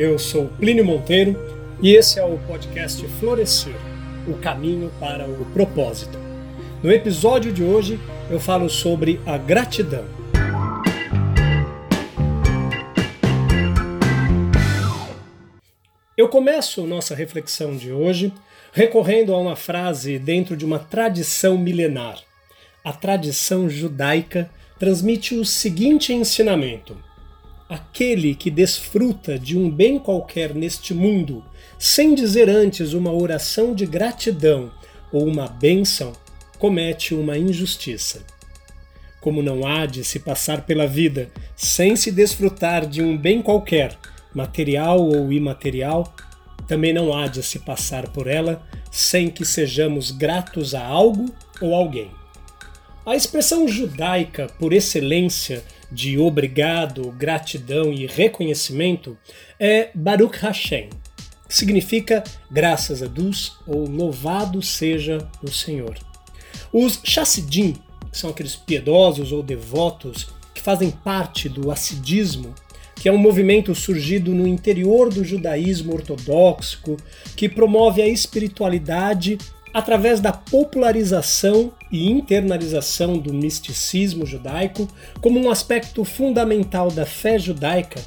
Eu sou Plínio Monteiro e esse é o podcast Florescer o caminho para o propósito. No episódio de hoje eu falo sobre a gratidão. Eu começo nossa reflexão de hoje recorrendo a uma frase dentro de uma tradição milenar. A tradição judaica transmite o seguinte ensinamento aquele que desfruta de um bem qualquer neste mundo, sem dizer antes uma oração de gratidão ou uma bênção, comete uma injustiça. Como não há de se passar pela vida sem se desfrutar de um bem qualquer, material ou imaterial, também não há de se passar por ela sem que sejamos gratos a algo ou alguém. A expressão judaica por excelência de obrigado, gratidão e reconhecimento é Baruch Hashem, que significa graças a Deus ou louvado seja o Senhor. Os Chassidim, que são aqueles piedosos ou devotos que fazem parte do Assidismo, que é um movimento surgido no interior do judaísmo ortodoxo que promove a espiritualidade através da popularização e internalização do misticismo judaico como um aspecto fundamental da fé judaica,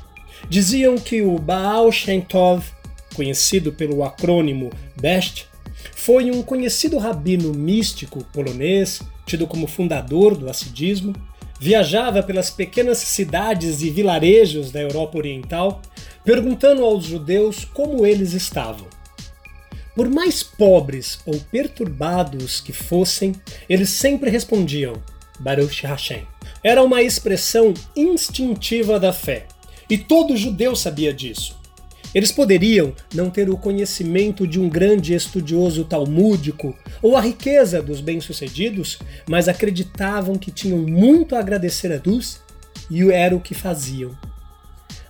diziam que o Baal Shem Tov, conhecido pelo acrônimo BEST, foi um conhecido rabino místico polonês, tido como fundador do assidismo, viajava pelas pequenas cidades e vilarejos da Europa Oriental, perguntando aos judeus como eles estavam. Por mais pobres ou perturbados que fossem, eles sempre respondiam Baruch Hashem. Era uma expressão instintiva da fé, e todo judeu sabia disso. Eles poderiam não ter o conhecimento de um grande estudioso talmúdico ou a riqueza dos bem-sucedidos, mas acreditavam que tinham muito a agradecer a Deus e era o que faziam.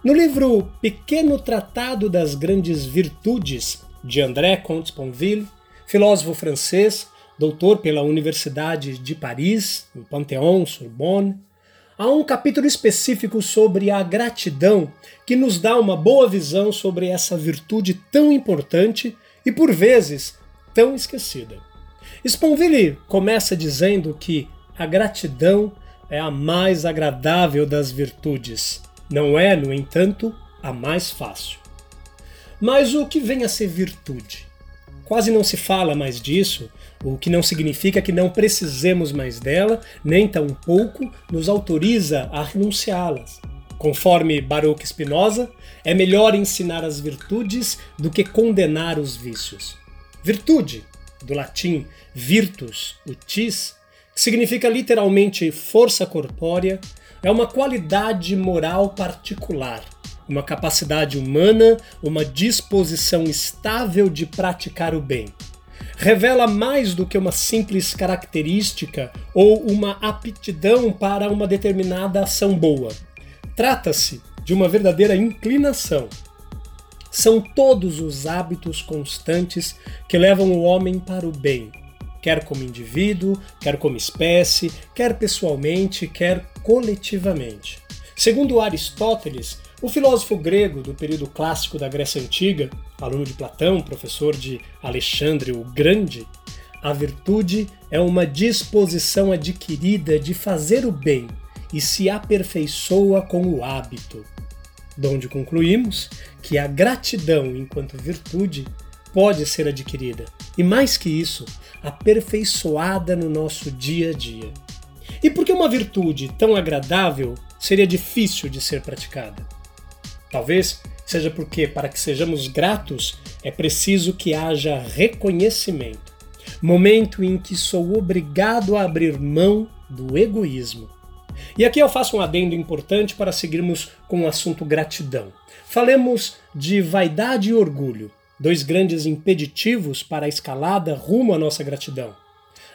No livro Pequeno Tratado das Grandes Virtudes, de André Comte-Sponville, filósofo francês, doutor pela Universidade de Paris, no Panthéon Sorbonne. Há um capítulo específico sobre a gratidão que nos dá uma boa visão sobre essa virtude tão importante e por vezes tão esquecida. Sponville começa dizendo que a gratidão é a mais agradável das virtudes. Não é, no entanto, a mais fácil. Mas o que vem a ser virtude? Quase não se fala mais disso, o que não significa que não precisemos mais dela, nem tampouco nos autoriza a renunciá-las. Conforme Baruch Spinoza, é melhor ensinar as virtudes do que condenar os vícios. Virtude, do latim virtus, utis, que significa literalmente força corpórea, é uma qualidade moral particular uma capacidade humana, uma disposição estável de praticar o bem. Revela mais do que uma simples característica ou uma aptidão para uma determinada ação boa. Trata-se de uma verdadeira inclinação. São todos os hábitos constantes que levam o homem para o bem, quer como indivíduo, quer como espécie, quer pessoalmente, quer coletivamente. Segundo Aristóteles, o filósofo grego do período clássico da Grécia Antiga, aluno de Platão, professor de Alexandre o Grande, a virtude é uma disposição adquirida de fazer o bem e se aperfeiçoa com o hábito. Donde concluímos que a gratidão enquanto virtude pode ser adquirida e, mais que isso, aperfeiçoada no nosso dia a dia. E por que uma virtude tão agradável seria difícil de ser praticada? Talvez seja porque, para que sejamos gratos, é preciso que haja reconhecimento momento em que sou obrigado a abrir mão do egoísmo. E aqui eu faço um adendo importante para seguirmos com o assunto gratidão. Falemos de vaidade e orgulho, dois grandes impeditivos para a escalada rumo à nossa gratidão.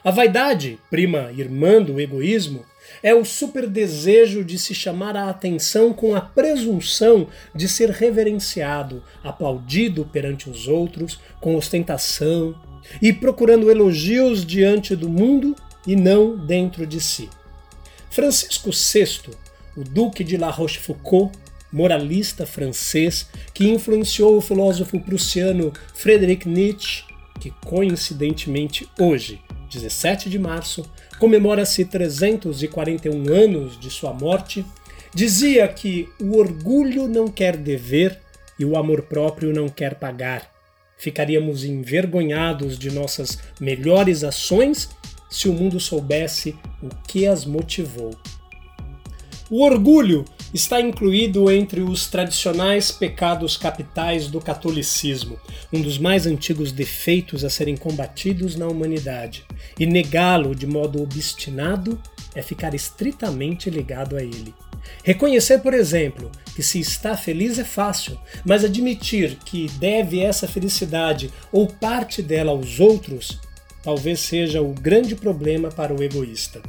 A vaidade, prima irmã do egoísmo, é o superdesejo de se chamar a atenção com a presunção de ser reverenciado, aplaudido perante os outros, com ostentação e procurando elogios diante do mundo e não dentro de si. Francisco VI, o Duque de La Rochefoucauld, moralista francês que influenciou o filósofo prussiano Friedrich Nietzsche, que coincidentemente hoje, 17 de março, comemora-se 341 anos de sua morte, dizia que o orgulho não quer dever e o amor próprio não quer pagar. Ficaríamos envergonhados de nossas melhores ações se o mundo soubesse o que as motivou. O orgulho está incluído entre os tradicionais pecados capitais do catolicismo, um dos mais antigos defeitos a serem combatidos na humanidade, e negá-lo de modo obstinado é ficar estritamente ligado a ele. Reconhecer, por exemplo, que se está feliz é fácil, mas admitir que deve essa felicidade ou parte dela aos outros talvez seja o grande problema para o egoísta.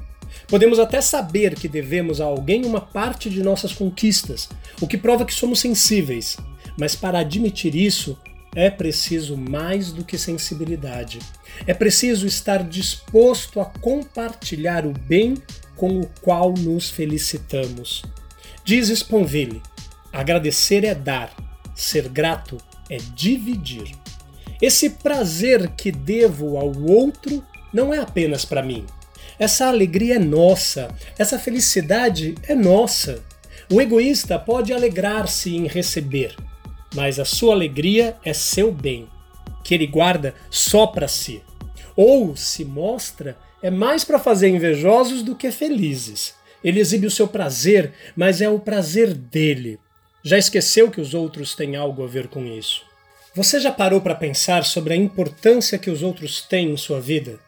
Podemos até saber que devemos a alguém uma parte de nossas conquistas, o que prova que somos sensíveis, mas para admitir isso é preciso mais do que sensibilidade. É preciso estar disposto a compartilhar o bem com o qual nos felicitamos. Diz Sponville: agradecer é dar, ser grato é dividir. Esse prazer que devo ao outro não é apenas para mim. Essa alegria é nossa, essa felicidade é nossa. O egoísta pode alegrar-se em receber, mas a sua alegria é seu bem, que ele guarda só para si. Ou se mostra é mais para fazer invejosos do que felizes. Ele exibe o seu prazer, mas é o prazer dele. Já esqueceu que os outros têm algo a ver com isso. Você já parou para pensar sobre a importância que os outros têm em sua vida?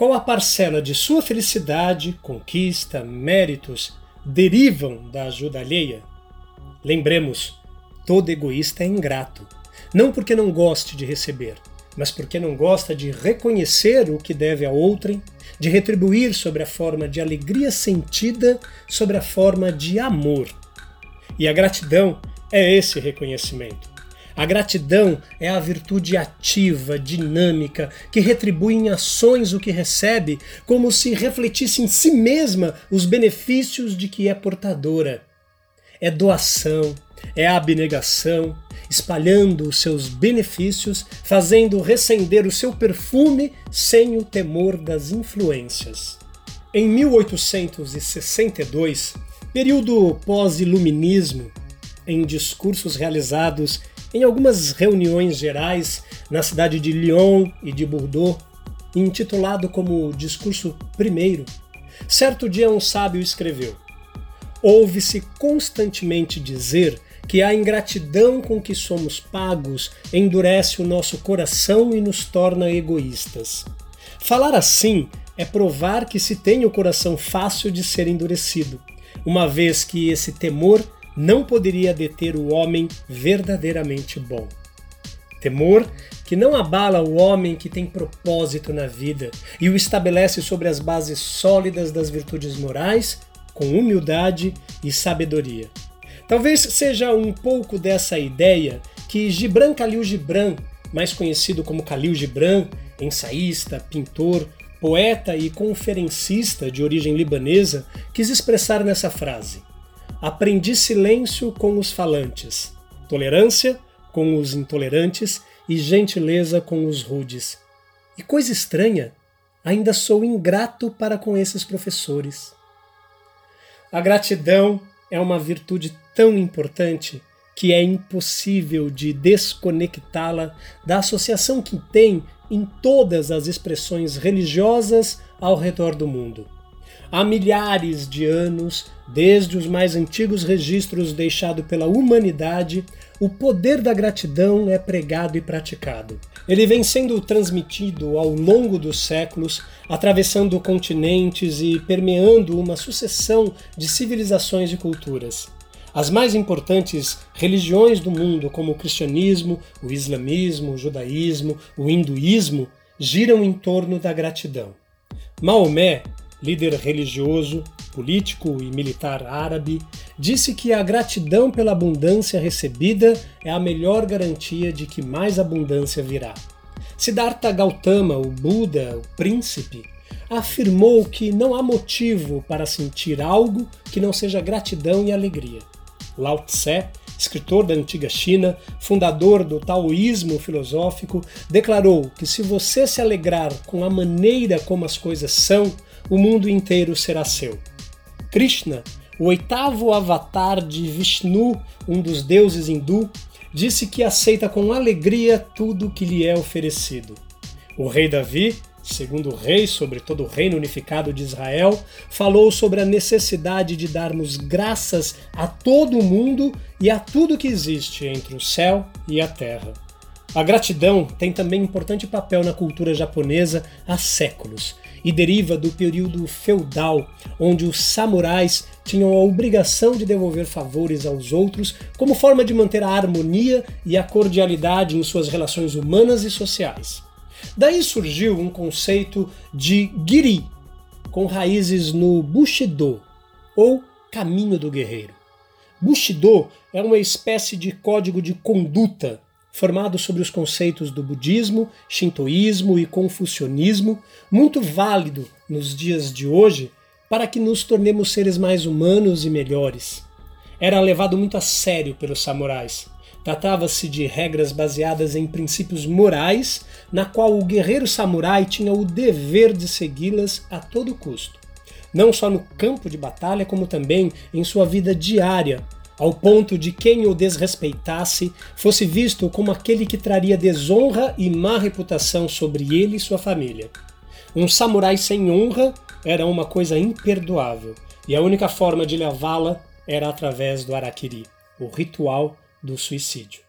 Qual a parcela de sua felicidade, conquista, méritos derivam da ajuda alheia? Lembremos, todo egoísta é ingrato, não porque não goste de receber, mas porque não gosta de reconhecer o que deve a outrem, de retribuir sobre a forma de alegria sentida, sobre a forma de amor. E a gratidão é esse reconhecimento. A gratidão é a virtude ativa, dinâmica, que retribui em ações o que recebe, como se refletisse em si mesma os benefícios de que é portadora. É doação, é abnegação, espalhando os seus benefícios, fazendo recender o seu perfume sem o temor das influências. Em 1862, período pós-iluminismo, em discursos realizados em algumas reuniões gerais na cidade de Lyon e de Bordeaux, intitulado como Discurso Primeiro, certo dia um sábio escreveu: Ouve-se constantemente dizer que a ingratidão com que somos pagos endurece o nosso coração e nos torna egoístas. Falar assim é provar que se tem o coração fácil de ser endurecido, uma vez que esse temor não poderia deter o homem verdadeiramente bom. Temor que não abala o homem que tem propósito na vida e o estabelece sobre as bases sólidas das virtudes morais, com humildade e sabedoria. Talvez seja um pouco dessa ideia que Gibran Khalil Gibran, mais conhecido como Khalil Gibran, ensaísta, pintor, poeta e conferencista de origem libanesa, quis expressar nessa frase. Aprendi silêncio com os falantes, tolerância com os intolerantes e gentileza com os rudes. E coisa estranha, ainda sou ingrato para com esses professores. A gratidão é uma virtude tão importante que é impossível de desconectá-la da associação que tem em todas as expressões religiosas ao redor do mundo. Há milhares de anos, desde os mais antigos registros deixados pela humanidade, o poder da gratidão é pregado e praticado. Ele vem sendo transmitido ao longo dos séculos, atravessando continentes e permeando uma sucessão de civilizações e culturas. As mais importantes religiões do mundo, como o cristianismo, o islamismo, o judaísmo, o hinduísmo, giram em torno da gratidão. Maomé líder religioso, político e militar árabe, disse que a gratidão pela abundância recebida é a melhor garantia de que mais abundância virá. Siddhartha Gautama, o Buda, o príncipe, afirmou que não há motivo para sentir algo que não seja gratidão e alegria. Lao Tse, escritor da antiga China, fundador do taoísmo filosófico, declarou que se você se alegrar com a maneira como as coisas são, o mundo inteiro será seu. Krishna, o oitavo avatar de Vishnu, um dos deuses hindu, disse que aceita com alegria tudo que lhe é oferecido. O rei Davi, segundo rei sobre todo o reino unificado de Israel, falou sobre a necessidade de darmos graças a todo o mundo e a tudo que existe entre o céu e a terra. A gratidão tem também importante papel na cultura japonesa há séculos e deriva do período feudal, onde os samurais tinham a obrigação de devolver favores aos outros como forma de manter a harmonia e a cordialidade em suas relações humanas e sociais. Daí surgiu um conceito de giri, com raízes no Bushido, ou caminho do guerreiro. Bushido é uma espécie de código de conduta formado sobre os conceitos do budismo, shintoísmo e confucionismo, muito válido nos dias de hoje para que nos tornemos seres mais humanos e melhores. Era levado muito a sério pelos samurais. Tratava-se de regras baseadas em princípios morais, na qual o guerreiro samurai tinha o dever de segui-las a todo custo, não só no campo de batalha, como também em sua vida diária, ao ponto de quem o desrespeitasse fosse visto como aquele que traria desonra e má reputação sobre ele e sua família. Um samurai sem honra era uma coisa imperdoável, e a única forma de levá-la era através do arakiri, o ritual do suicídio.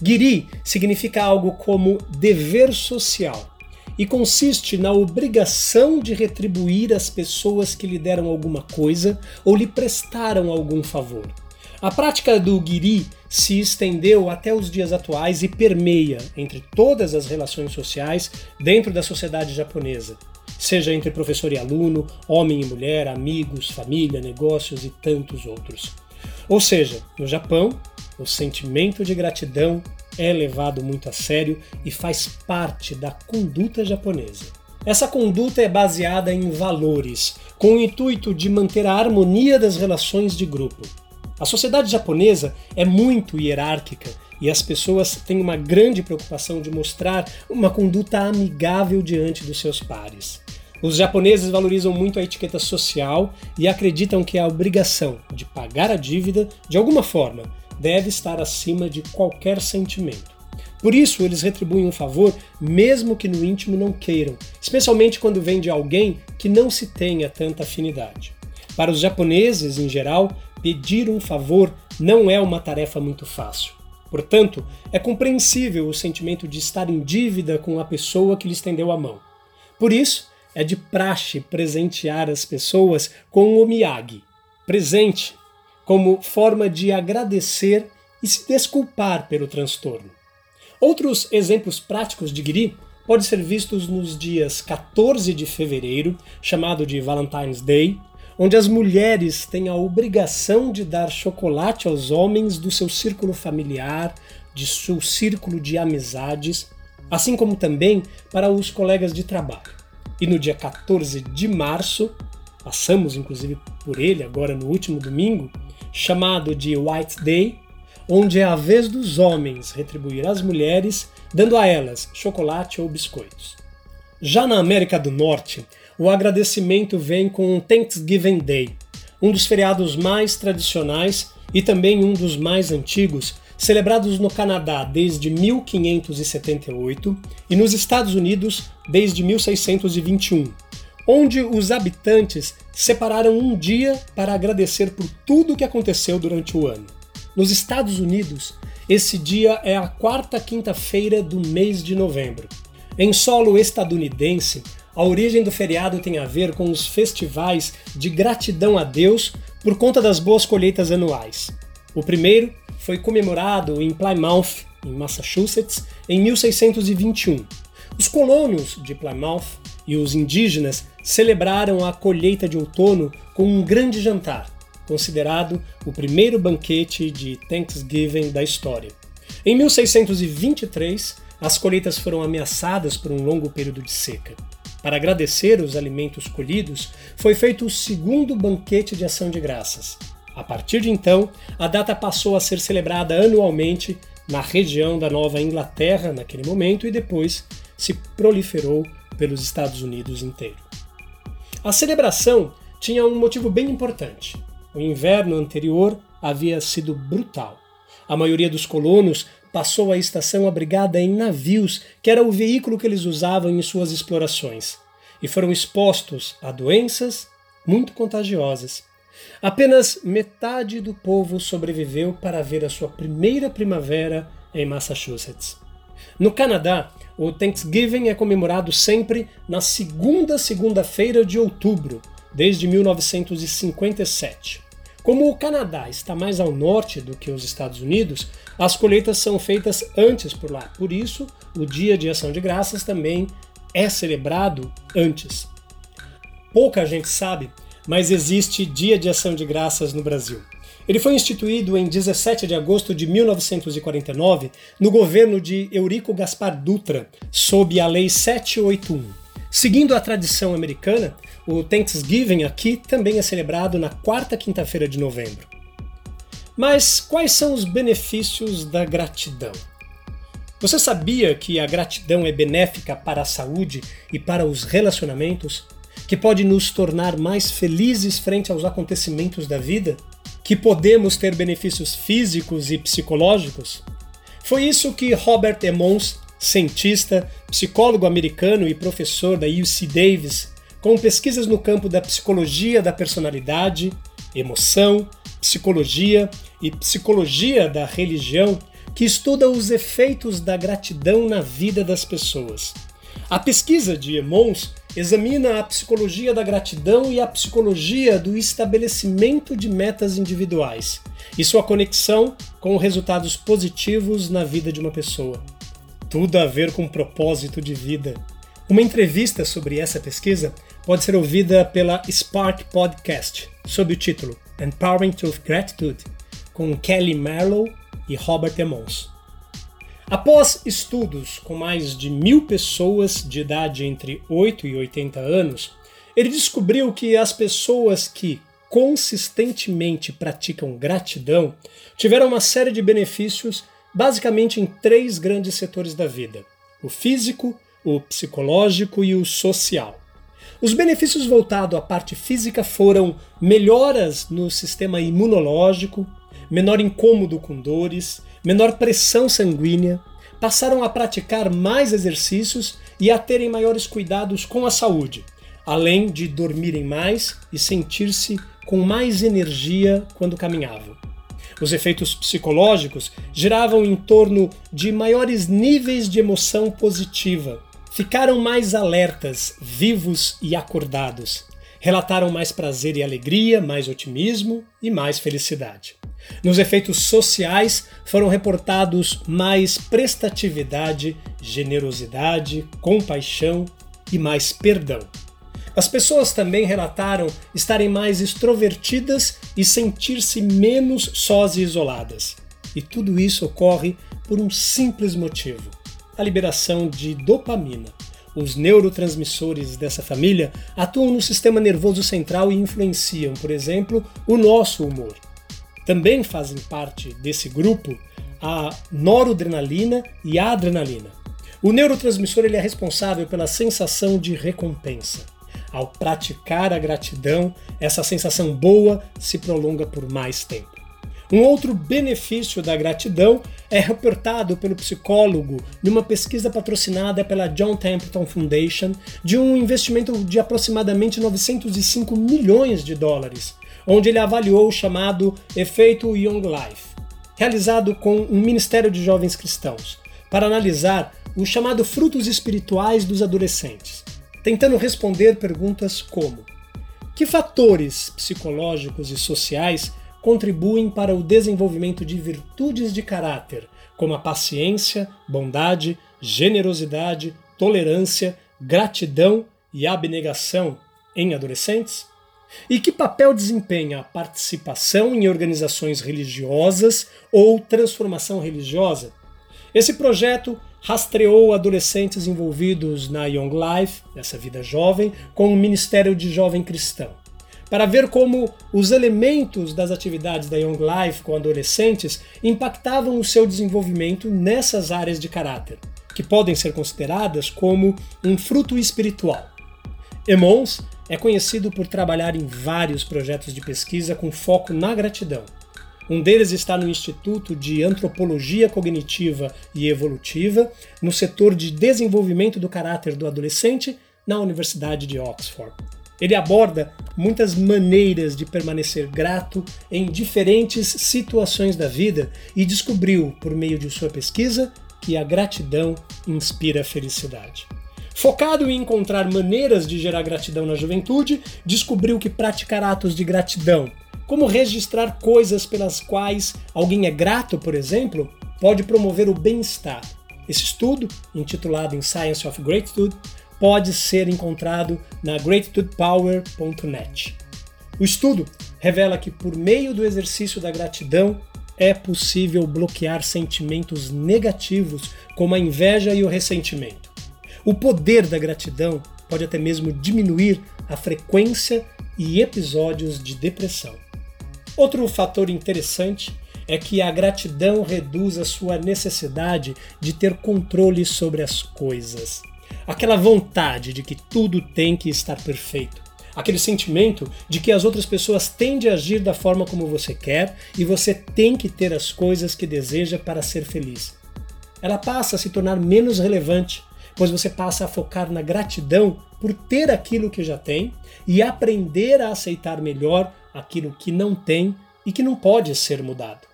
Giri significa algo como dever social e consiste na obrigação de retribuir as pessoas que lhe deram alguma coisa ou lhe prestaram algum favor. A prática do giri se estendeu até os dias atuais e permeia entre todas as relações sociais dentro da sociedade japonesa, seja entre professor e aluno, homem e mulher, amigos, família, negócios e tantos outros. Ou seja, no Japão, o sentimento de gratidão é levado muito a sério e faz parte da conduta japonesa. Essa conduta é baseada em valores, com o intuito de manter a harmonia das relações de grupo. A sociedade japonesa é muito hierárquica e as pessoas têm uma grande preocupação de mostrar uma conduta amigável diante dos seus pares. Os japoneses valorizam muito a etiqueta social e acreditam que a obrigação de pagar a dívida, de alguma forma, deve estar acima de qualquer sentimento. Por isso, eles retribuem um favor mesmo que no íntimo não queiram, especialmente quando vem de alguém que não se tenha tanta afinidade. Para os japoneses, em geral, pedir um favor não é uma tarefa muito fácil. Portanto, é compreensível o sentimento de estar em dívida com a pessoa que lhe estendeu a mão. Por isso, é de praxe presentear as pessoas com o miyagi, presente, como forma de agradecer e se desculpar pelo transtorno. Outros exemplos práticos de giri podem ser vistos nos dias 14 de fevereiro, chamado de Valentine's Day, onde as mulheres têm a obrigação de dar chocolate aos homens do seu círculo familiar, de seu círculo de amizades, assim como também para os colegas de trabalho. E no dia 14 de março, passamos inclusive por ele agora no último domingo, chamado de White Day, onde é a vez dos homens retribuir às mulheres, dando a elas chocolate ou biscoitos. Já na América do Norte, o agradecimento vem com Thanksgiving Day, um dos feriados mais tradicionais e também um dos mais antigos, celebrados no Canadá desde 1578 e nos Estados Unidos desde 1621, onde os habitantes separaram um dia para agradecer por tudo o que aconteceu durante o ano. Nos Estados Unidos, esse dia é a quarta quinta-feira do mês de novembro. Em solo estadunidense, a origem do feriado tem a ver com os festivais de gratidão a Deus por conta das boas colheitas anuais. O primeiro foi comemorado em Plymouth, em Massachusetts, em 1621. Os colonos de Plymouth e os indígenas celebraram a colheita de outono com um grande jantar, considerado o primeiro banquete de Thanksgiving da história. Em 1623, as colheitas foram ameaçadas por um longo período de seca. Para agradecer os alimentos colhidos, foi feito o segundo banquete de ação de graças. A partir de então, a data passou a ser celebrada anualmente na região da Nova Inglaterra naquele momento e depois se proliferou pelos Estados Unidos inteiro. A celebração tinha um motivo bem importante. O inverno anterior havia sido brutal. A maioria dos colonos passou a estação abrigada em navios, que era o veículo que eles usavam em suas explorações, e foram expostos a doenças muito contagiosas. Apenas metade do povo sobreviveu para ver a sua primeira primavera em Massachusetts. No Canadá, o Thanksgiving é comemorado sempre na segunda segunda-feira de outubro, desde 1957. Como o Canadá está mais ao norte do que os Estados Unidos, as colheitas são feitas antes por lá. Por isso, o Dia de Ação de Graças também é celebrado antes. Pouca gente sabe, mas existe Dia de Ação de Graças no Brasil. Ele foi instituído em 17 de agosto de 1949 no governo de Eurico Gaspar Dutra, sob a Lei 781. Seguindo a tradição americana, o Thanksgiving aqui também é celebrado na quarta quinta-feira de novembro. Mas quais são os benefícios da gratidão? Você sabia que a gratidão é benéfica para a saúde e para os relacionamentos? Que pode nos tornar mais felizes frente aos acontecimentos da vida? que podemos ter benefícios físicos e psicológicos? Foi isso que Robert Emmons, cientista, psicólogo americano e professor da UC Davis, com pesquisas no campo da psicologia da personalidade, emoção, psicologia e psicologia da religião, que estuda os efeitos da gratidão na vida das pessoas. A pesquisa de Emmons examina a psicologia da gratidão e a psicologia do estabelecimento de metas individuais e sua conexão com resultados positivos na vida de uma pessoa. Tudo a ver com propósito de vida. Uma entrevista sobre essa pesquisa pode ser ouvida pela Spark Podcast, sob o título Empowering Truth Gratitude, com Kelly Marlowe e Robert Emmons. Após estudos com mais de mil pessoas de idade entre 8 e 80 anos, ele descobriu que as pessoas que consistentemente praticam gratidão tiveram uma série de benefícios basicamente em três grandes setores da vida: o físico, o psicológico e o social. Os benefícios voltados à parte física foram melhoras no sistema imunológico, menor incômodo com dores, menor pressão sanguínea, passaram a praticar mais exercícios e a terem maiores cuidados com a saúde, além de dormirem mais e sentir-se com mais energia quando caminhavam. Os efeitos psicológicos giravam em torno de maiores níveis de emoção positiva. Ficaram mais alertas, vivos e acordados. Relataram mais prazer e alegria, mais otimismo e mais felicidade. Nos efeitos sociais foram reportados mais prestatividade, generosidade, compaixão e mais perdão. As pessoas também relataram estarem mais extrovertidas e sentir-se menos sós e isoladas. E tudo isso ocorre por um simples motivo: a liberação de dopamina. Os neurotransmissores dessa família atuam no sistema nervoso central e influenciam, por exemplo, o nosso humor. Também fazem parte desse grupo a noradrenalina e a adrenalina. O neurotransmissor ele é responsável pela sensação de recompensa. Ao praticar a gratidão, essa sensação boa se prolonga por mais tempo. Um outro benefício da gratidão é reportado pelo psicólogo numa pesquisa patrocinada pela John Templeton Foundation de um investimento de aproximadamente 905 milhões de dólares, onde ele avaliou o chamado efeito Young Life, realizado com um Ministério de Jovens Cristãos, para analisar o chamado frutos espirituais dos adolescentes, tentando responder perguntas como: que fatores psicológicos e sociais contribuem para o desenvolvimento de virtudes de caráter, como a paciência, bondade, generosidade, tolerância, gratidão e abnegação em adolescentes? E que papel desempenha a participação em organizações religiosas ou transformação religiosa? Esse projeto rastreou adolescentes envolvidos na Young Life, essa vida jovem, com o Ministério de Jovem Cristão. Para ver como os elementos das atividades da Young Life com adolescentes impactavam o seu desenvolvimento nessas áreas de caráter, que podem ser consideradas como um fruto espiritual. Emons é conhecido por trabalhar em vários projetos de pesquisa com foco na gratidão. Um deles está no Instituto de Antropologia Cognitiva e Evolutiva, no setor de desenvolvimento do caráter do adolescente, na Universidade de Oxford. Ele aborda muitas maneiras de permanecer grato em diferentes situações da vida e descobriu, por meio de sua pesquisa, que a gratidão inspira felicidade. Focado em encontrar maneiras de gerar gratidão na juventude, descobriu que praticar atos de gratidão, como registrar coisas pelas quais alguém é grato, por exemplo, pode promover o bem-estar. Esse estudo, intitulado In Science of Gratitude, pode ser encontrado na gratitudepower.net. O estudo revela que, por meio do exercício da gratidão, é possível bloquear sentimentos negativos como a inveja e o ressentimento. O poder da gratidão pode até mesmo diminuir a frequência e episódios de depressão. Outro fator interessante é que a gratidão reduz a sua necessidade de ter controle sobre as coisas aquela vontade de que tudo tem que estar perfeito, aquele sentimento de que as outras pessoas têm de agir da forma como você quer e você tem que ter as coisas que deseja para ser feliz. Ela passa a se tornar menos relevante, pois você passa a focar na gratidão por ter aquilo que já tem e aprender a aceitar melhor aquilo que não tem e que não pode ser mudado.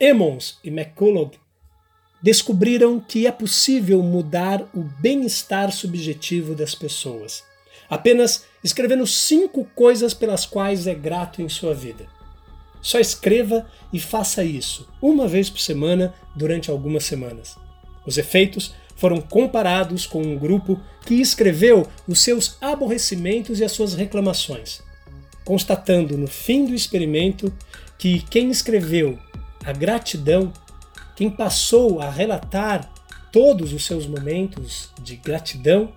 Emmons e McCullough descobriram que é possível mudar o bem-estar subjetivo das pessoas, apenas escrevendo cinco coisas pelas quais é grato em sua vida. Só escreva e faça isso uma vez por semana durante algumas semanas. Os efeitos foram comparados com um grupo que escreveu os seus aborrecimentos e as suas reclamações, constatando no fim do experimento que quem escreveu a gratidão quem passou a relatar todos os seus momentos de gratidão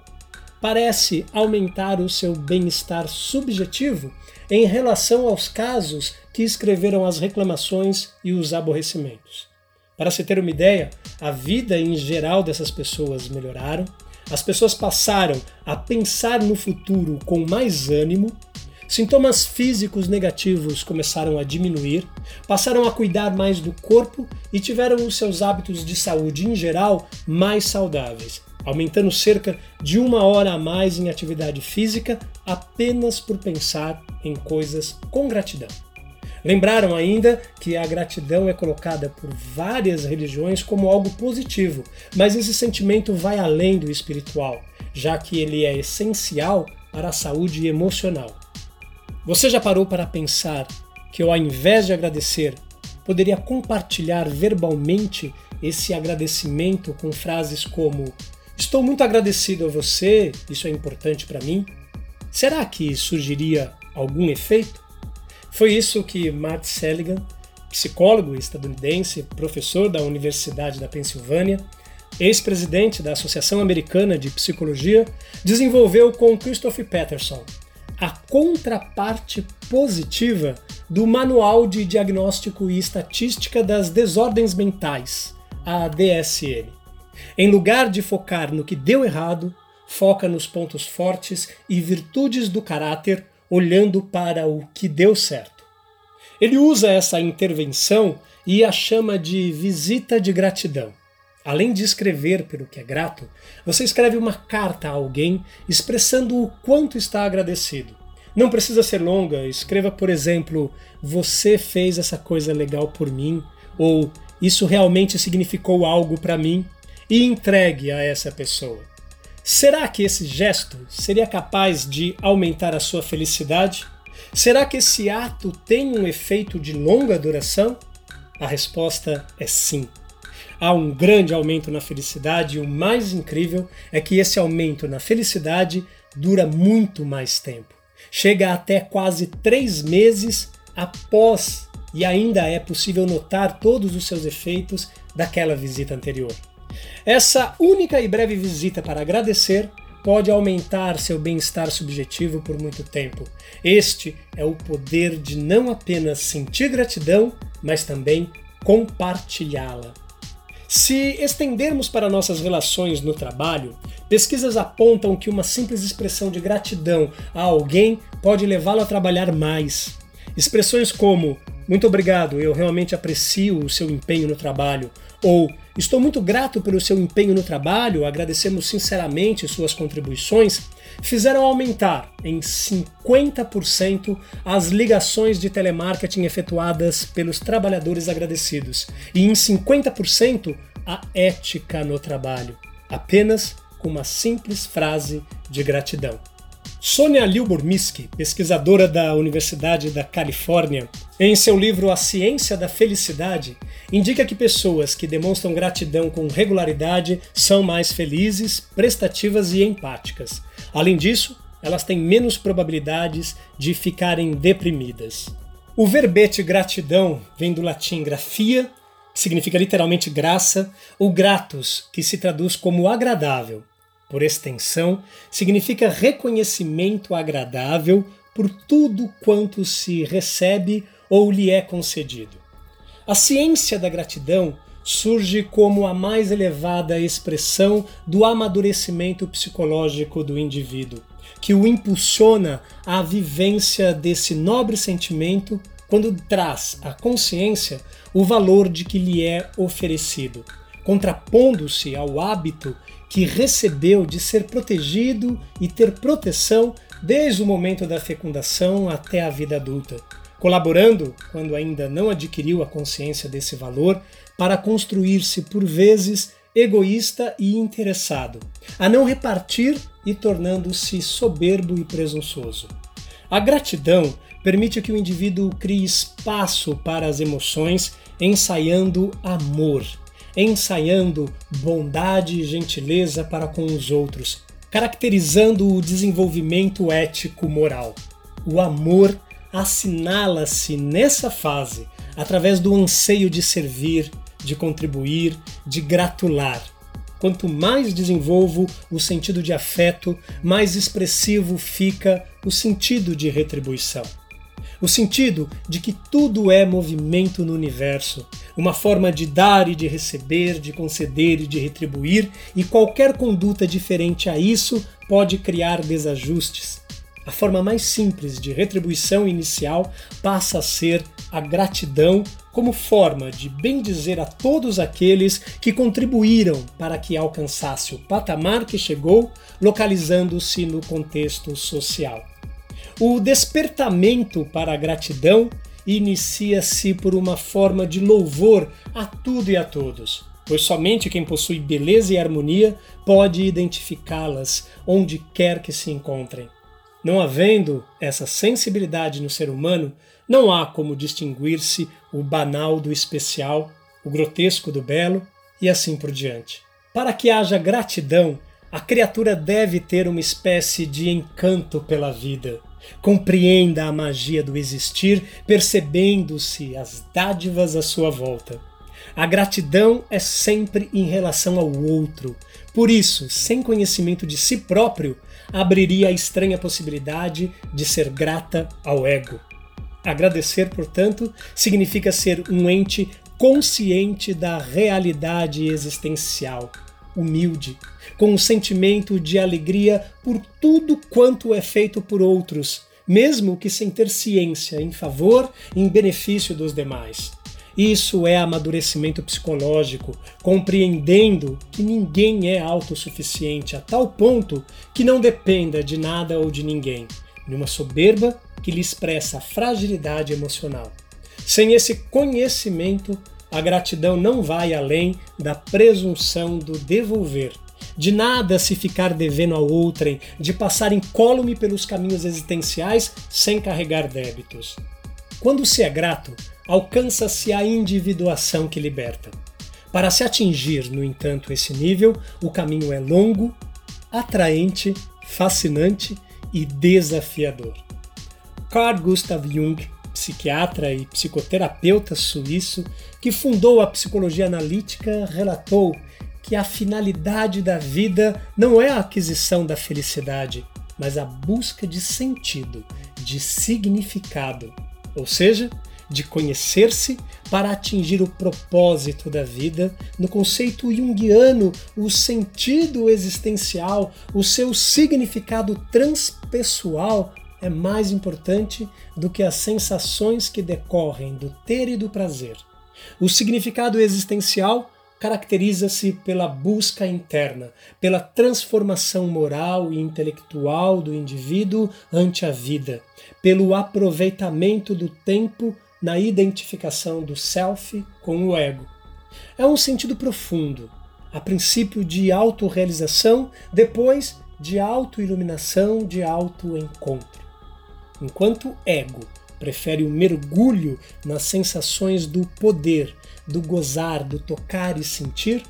parece aumentar o seu bem-estar subjetivo em relação aos casos que escreveram as reclamações e os aborrecimentos. Para se ter uma ideia, a vida em geral dessas pessoas melhoraram, as pessoas passaram a pensar no futuro com mais ânimo Sintomas físicos negativos começaram a diminuir, passaram a cuidar mais do corpo e tiveram os seus hábitos de saúde em geral mais saudáveis, aumentando cerca de uma hora a mais em atividade física apenas por pensar em coisas com gratidão. Lembraram ainda que a gratidão é colocada por várias religiões como algo positivo, mas esse sentimento vai além do espiritual, já que ele é essencial para a saúde emocional. Você já parou para pensar que eu, ao invés de agradecer, poderia compartilhar verbalmente esse agradecimento com frases como: Estou muito agradecido a você, isso é importante para mim? Será que surgiria algum efeito? Foi isso que Matt Seligman, psicólogo estadunidense, professor da Universidade da Pensilvânia, ex-presidente da Associação Americana de Psicologia, desenvolveu com Christopher Peterson, a contraparte positiva do Manual de Diagnóstico e Estatística das Desordens Mentais, a DSM. Em lugar de focar no que deu errado, foca nos pontos fortes e virtudes do caráter, olhando para o que deu certo. Ele usa essa intervenção e a chama de visita de gratidão. Além de escrever pelo que é grato, você escreve uma carta a alguém expressando o quanto está agradecido. Não precisa ser longa, escreva, por exemplo, você fez essa coisa legal por mim, ou isso realmente significou algo para mim, e entregue a essa pessoa. Será que esse gesto seria capaz de aumentar a sua felicidade? Será que esse ato tem um efeito de longa duração? A resposta é sim há um grande aumento na felicidade e o mais incrível é que esse aumento na felicidade dura muito mais tempo. Chega até quase três meses após e ainda é possível notar todos os seus efeitos daquela visita anterior. Essa única e breve visita para agradecer pode aumentar seu bem-estar subjetivo por muito tempo. Este é o poder de não apenas sentir gratidão, mas também compartilhá-la. Se estendermos para nossas relações no trabalho, pesquisas apontam que uma simples expressão de gratidão a alguém pode levá-lo a trabalhar mais. Expressões como muito obrigado, eu realmente aprecio o seu empenho no trabalho, ou estou muito grato pelo seu empenho no trabalho, agradecemos sinceramente suas contribuições, fizeram aumentar em 50% as ligações de telemarketing efetuadas pelos trabalhadores agradecidos e em 50% a ética no trabalho, apenas com uma simples frase de gratidão. Sonia Lyubomirsky, pesquisadora da Universidade da Califórnia, em seu livro A Ciência da Felicidade, indica que pessoas que demonstram gratidão com regularidade são mais felizes, prestativas e empáticas. Além disso, elas têm menos probabilidades de ficarem deprimidas. O verbete gratidão vem do latim grafia, que significa literalmente graça, ou gratus, que se traduz como agradável por extensão, significa reconhecimento agradável por tudo quanto se recebe ou lhe é concedido. A ciência da gratidão surge como a mais elevada expressão do amadurecimento psicológico do indivíduo, que o impulsiona à vivência desse nobre sentimento quando traz à consciência o valor de que lhe é oferecido, contrapondo-se ao hábito que recebeu de ser protegido e ter proteção desde o momento da fecundação até a vida adulta, colaborando, quando ainda não adquiriu a consciência desse valor, para construir-se por vezes egoísta e interessado, a não repartir e tornando-se soberbo e presunçoso. A gratidão permite que o indivíduo crie espaço para as emoções, ensaiando amor ensaiando bondade e gentileza para com os outros, caracterizando o desenvolvimento ético-moral. O amor assinala-se nessa fase através do anseio de servir, de contribuir, de gratular. Quanto mais desenvolvo o sentido de afeto, mais expressivo fica o sentido de retribuição o sentido de que tudo é movimento no universo, uma forma de dar e de receber, de conceder e de retribuir, e qualquer conduta diferente a isso pode criar desajustes. A forma mais simples de retribuição inicial passa a ser a gratidão como forma de bendizer a todos aqueles que contribuíram para que alcançasse o patamar que chegou, localizando-se no contexto social. O despertamento para a gratidão inicia-se por uma forma de louvor a tudo e a todos, pois somente quem possui beleza e harmonia pode identificá-las onde quer que se encontrem. Não havendo essa sensibilidade no ser humano, não há como distinguir-se o banal do especial, o grotesco do belo e assim por diante. Para que haja gratidão, a criatura deve ter uma espécie de encanto pela vida Compreenda a magia do existir, percebendo-se as dádivas à sua volta. A gratidão é sempre em relação ao outro. Por isso, sem conhecimento de si próprio, abriria a estranha possibilidade de ser grata ao ego. Agradecer, portanto, significa ser um ente consciente da realidade existencial, humilde, com um sentimento de alegria por tudo quanto é feito por outros, mesmo que sem ter ciência em favor e em benefício dos demais. Isso é amadurecimento psicológico, compreendendo que ninguém é autossuficiente a tal ponto que não dependa de nada ou de ninguém, numa soberba que lhe expressa fragilidade emocional. Sem esse conhecimento, a gratidão não vai além da presunção do devolver. De nada se ficar devendo a outrem, de passar incólume pelos caminhos existenciais sem carregar débitos. Quando se é grato, alcança-se a individuação que liberta. Para se atingir, no entanto, esse nível, o caminho é longo, atraente, fascinante e desafiador. Carl Gustav Jung psiquiatra e psicoterapeuta suíço que fundou a psicologia analítica, relatou que a finalidade da vida não é a aquisição da felicidade, mas a busca de sentido, de significado, ou seja, de conhecer-se para atingir o propósito da vida, no conceito junguiano, o sentido existencial, o seu significado transpessoal é mais importante do que as sensações que decorrem do ter e do prazer. O significado existencial caracteriza-se pela busca interna, pela transformação moral e intelectual do indivíduo ante a vida, pelo aproveitamento do tempo na identificação do self com o ego. É um sentido profundo, a princípio de autorrealização, depois de autoiluminação, de autoencontro. Enquanto ego prefere o mergulho nas sensações do poder, do gozar, do tocar e sentir,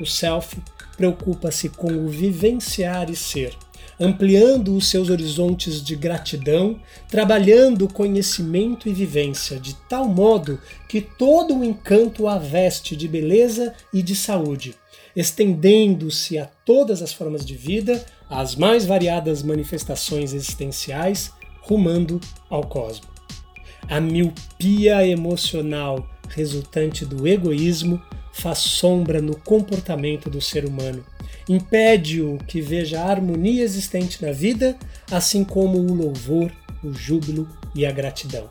o self preocupa-se com o vivenciar e ser, ampliando os seus horizontes de gratidão, trabalhando conhecimento e vivência de tal modo que todo o encanto a veste de beleza e de saúde, estendendo-se a todas as formas de vida, às mais variadas manifestações existenciais, rumando ao cosmos. A miopia emocional resultante do egoísmo faz sombra no comportamento do ser humano. Impede-o que veja a harmonia existente na vida, assim como o louvor, o júbilo e a gratidão.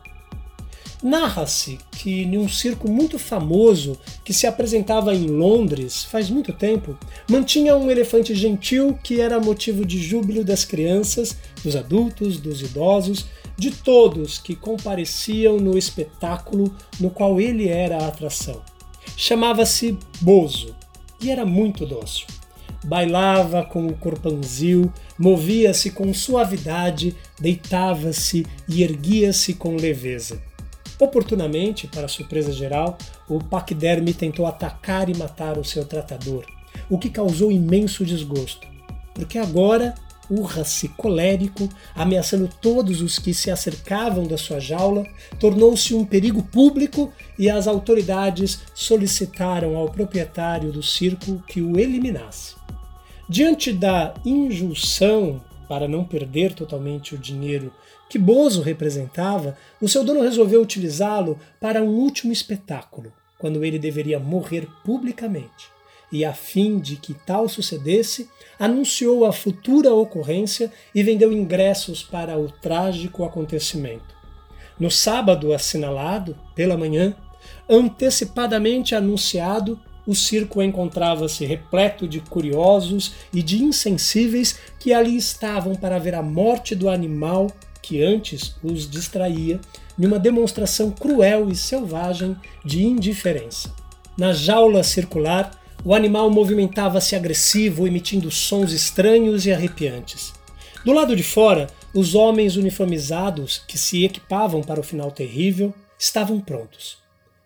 Narra-se que, em um circo muito famoso que se apresentava em Londres faz muito tempo, mantinha um elefante gentil que era motivo de júbilo das crianças, dos adultos, dos idosos de todos que compareciam no espetáculo no qual ele era a atração. Chamava-se Bozo e era muito dócil. Bailava com o corpanzil, movia-se com suavidade, deitava-se e erguia-se com leveza. Oportunamente, para surpresa geral, o paquiderme tentou atacar e matar o seu tratador, o que causou imenso desgosto, porque agora urra-se colérico, ameaçando todos os que se acercavam da sua jaula, tornou-se um perigo público e as autoridades solicitaram ao proprietário do circo que o eliminasse. Diante da injunção para não perder totalmente o dinheiro que Bozo representava, o seu dono resolveu utilizá-lo para um último espetáculo, quando ele deveria morrer publicamente e, a fim de que tal sucedesse, anunciou a futura ocorrência e vendeu ingressos para o trágico acontecimento. No sábado assinalado, pela manhã, antecipadamente anunciado, o circo encontrava-se repleto de curiosos e de insensíveis que ali estavam para ver a morte do animal que antes os distraía, numa demonstração cruel e selvagem de indiferença. Na jaula circular, o animal movimentava-se agressivo, emitindo sons estranhos e arrepiantes. Do lado de fora, os homens uniformizados, que se equipavam para o final terrível, estavam prontos.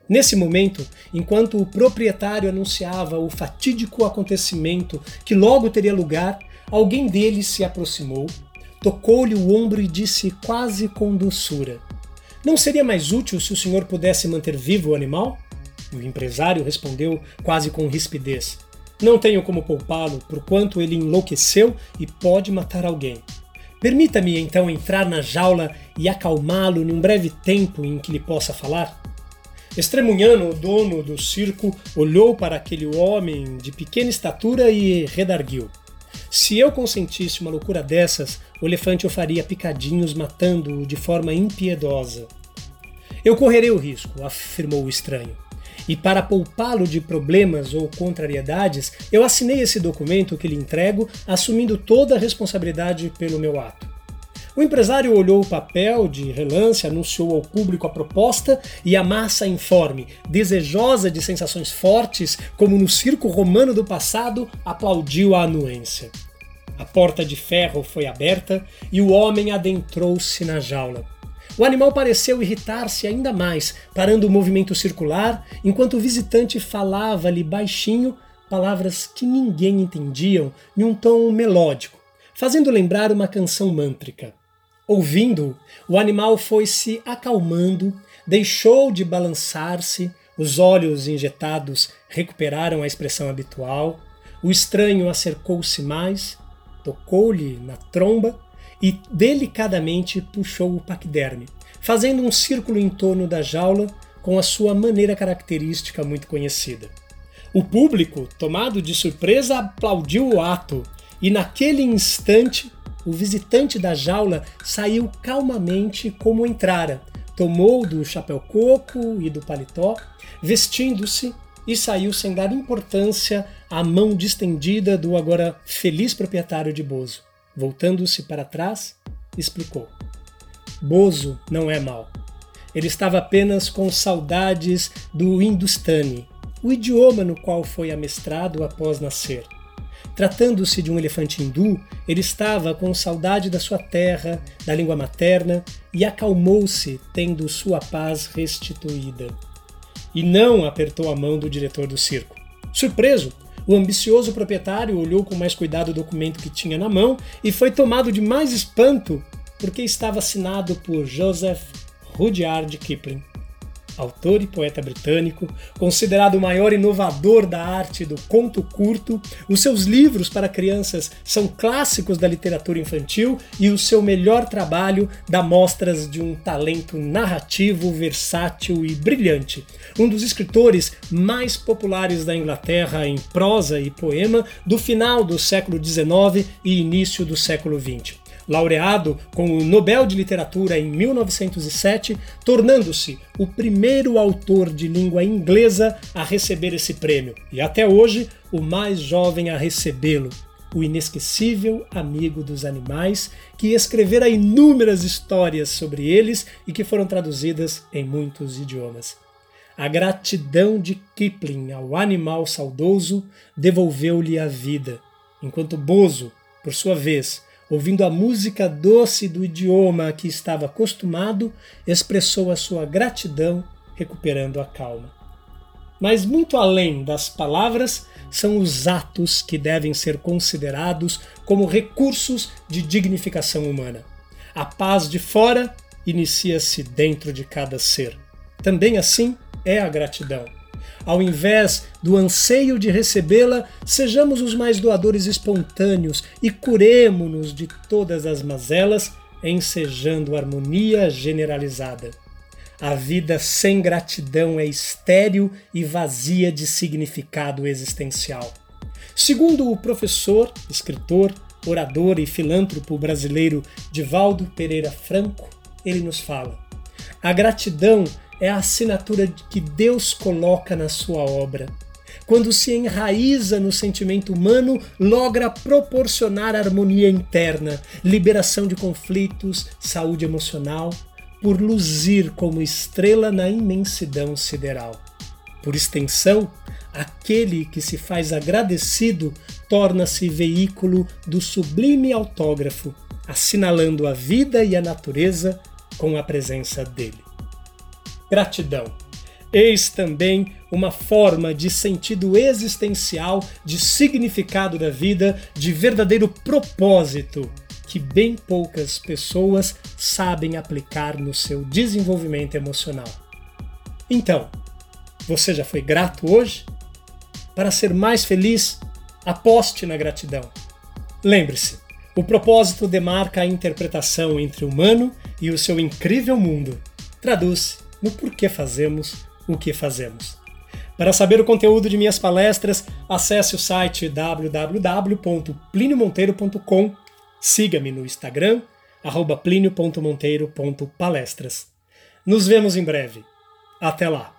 Nesse momento, enquanto o proprietário anunciava o fatídico acontecimento que logo teria lugar, alguém deles se aproximou, tocou-lhe o ombro e disse quase com doçura: Não seria mais útil se o senhor pudesse manter vivo o animal? O empresário respondeu quase com rispidez: Não tenho como poupá-lo, por quanto ele enlouqueceu e pode matar alguém. Permita-me então entrar na jaula e acalmá-lo num breve tempo em que lhe possa falar? Estremunhano, o dono do circo, olhou para aquele homem de pequena estatura e redarguiu. Se eu consentisse uma loucura dessas, o elefante o faria picadinhos matando-o de forma impiedosa. Eu correrei o risco, afirmou o estranho. E para poupá-lo de problemas ou contrariedades, eu assinei esse documento que lhe entrego, assumindo toda a responsabilidade pelo meu ato. O empresário olhou o papel de relance, anunciou ao público a proposta e a massa informe, desejosa de sensações fortes, como no circo romano do passado, aplaudiu a anuência. A porta de ferro foi aberta e o homem adentrou-se na jaula. O animal pareceu irritar-se ainda mais, parando o movimento circular, enquanto o visitante falava-lhe baixinho palavras que ninguém entendiam em um tom melódico, fazendo lembrar uma canção mântrica. Ouvindo, o animal foi se acalmando, deixou de balançar-se, os olhos injetados recuperaram a expressão habitual, o estranho acercou-se mais, tocou-lhe na tromba e delicadamente puxou o paquiderme, fazendo um círculo em torno da jaula com a sua maneira característica muito conhecida. O público, tomado de surpresa, aplaudiu o ato, e naquele instante o visitante da jaula saiu calmamente como entrara, tomou do chapéu coco e do paletó, vestindo-se e saiu sem dar importância à mão distendida do agora feliz proprietário de Bozo. Voltando-se para trás, explicou: Bozo não é mal. Ele estava apenas com saudades do Hindustani, o idioma no qual foi amestrado após nascer. Tratando-se de um elefante hindu, ele estava com saudade da sua terra, da língua materna, e acalmou-se, tendo sua paz restituída. E não apertou a mão do diretor do circo. Surpreso, o ambicioso proprietário olhou com mais cuidado o documento que tinha na mão e foi tomado de mais espanto porque estava assinado por Joseph Rudyard Kipling autor e poeta britânico, considerado o maior inovador da arte do conto curto. Os seus livros para crianças são clássicos da literatura infantil e o seu melhor trabalho dá mostras de um talento narrativo, versátil e brilhante. Um dos escritores mais populares da Inglaterra em prosa e poema do final do século XIX e início do século XX laureado com o Nobel de Literatura em 1907, tornando-se o primeiro autor de língua inglesa a receber esse prêmio e até hoje o mais jovem a recebê-lo. O inesquecível amigo dos animais, que escrevera inúmeras histórias sobre eles e que foram traduzidas em muitos idiomas. A gratidão de Kipling ao animal saudoso devolveu-lhe a vida, enquanto Bozo, por sua vez, ouvindo a música doce do idioma a que estava acostumado, expressou a sua gratidão, recuperando a calma. Mas muito além das palavras, são os atos que devem ser considerados como recursos de dignificação humana. A paz de fora inicia-se dentro de cada ser. Também assim é a gratidão. Ao invés do anseio de recebê-la, sejamos os mais doadores espontâneos e curemo-nos de todas as mazelas, ensejando harmonia generalizada. A vida sem gratidão é estéril e vazia de significado existencial. Segundo o professor, escritor, orador e filântropo brasileiro Divaldo Pereira Franco, ele nos fala: a gratidão é a assinatura que Deus coloca na sua obra. Quando se enraiza no sentimento humano, logra proporcionar harmonia interna, liberação de conflitos, saúde emocional, por luzir como estrela na imensidão sideral. Por extensão, aquele que se faz agradecido torna-se veículo do sublime autógrafo, assinalando a vida e a natureza com a presença dele gratidão. Eis também uma forma de sentido existencial, de significado da vida, de verdadeiro propósito que bem poucas pessoas sabem aplicar no seu desenvolvimento emocional. Então, você já foi grato hoje? Para ser mais feliz, aposte na gratidão. Lembre-se, o propósito demarca a interpretação entre o humano e o seu incrível mundo. Traduz no porquê fazemos o que fazemos. Para saber o conteúdo de minhas palestras, acesse o site www.pliniomonteiro.com, siga-me no Instagram, plinio.monteiro.palestras. Nos vemos em breve. Até lá!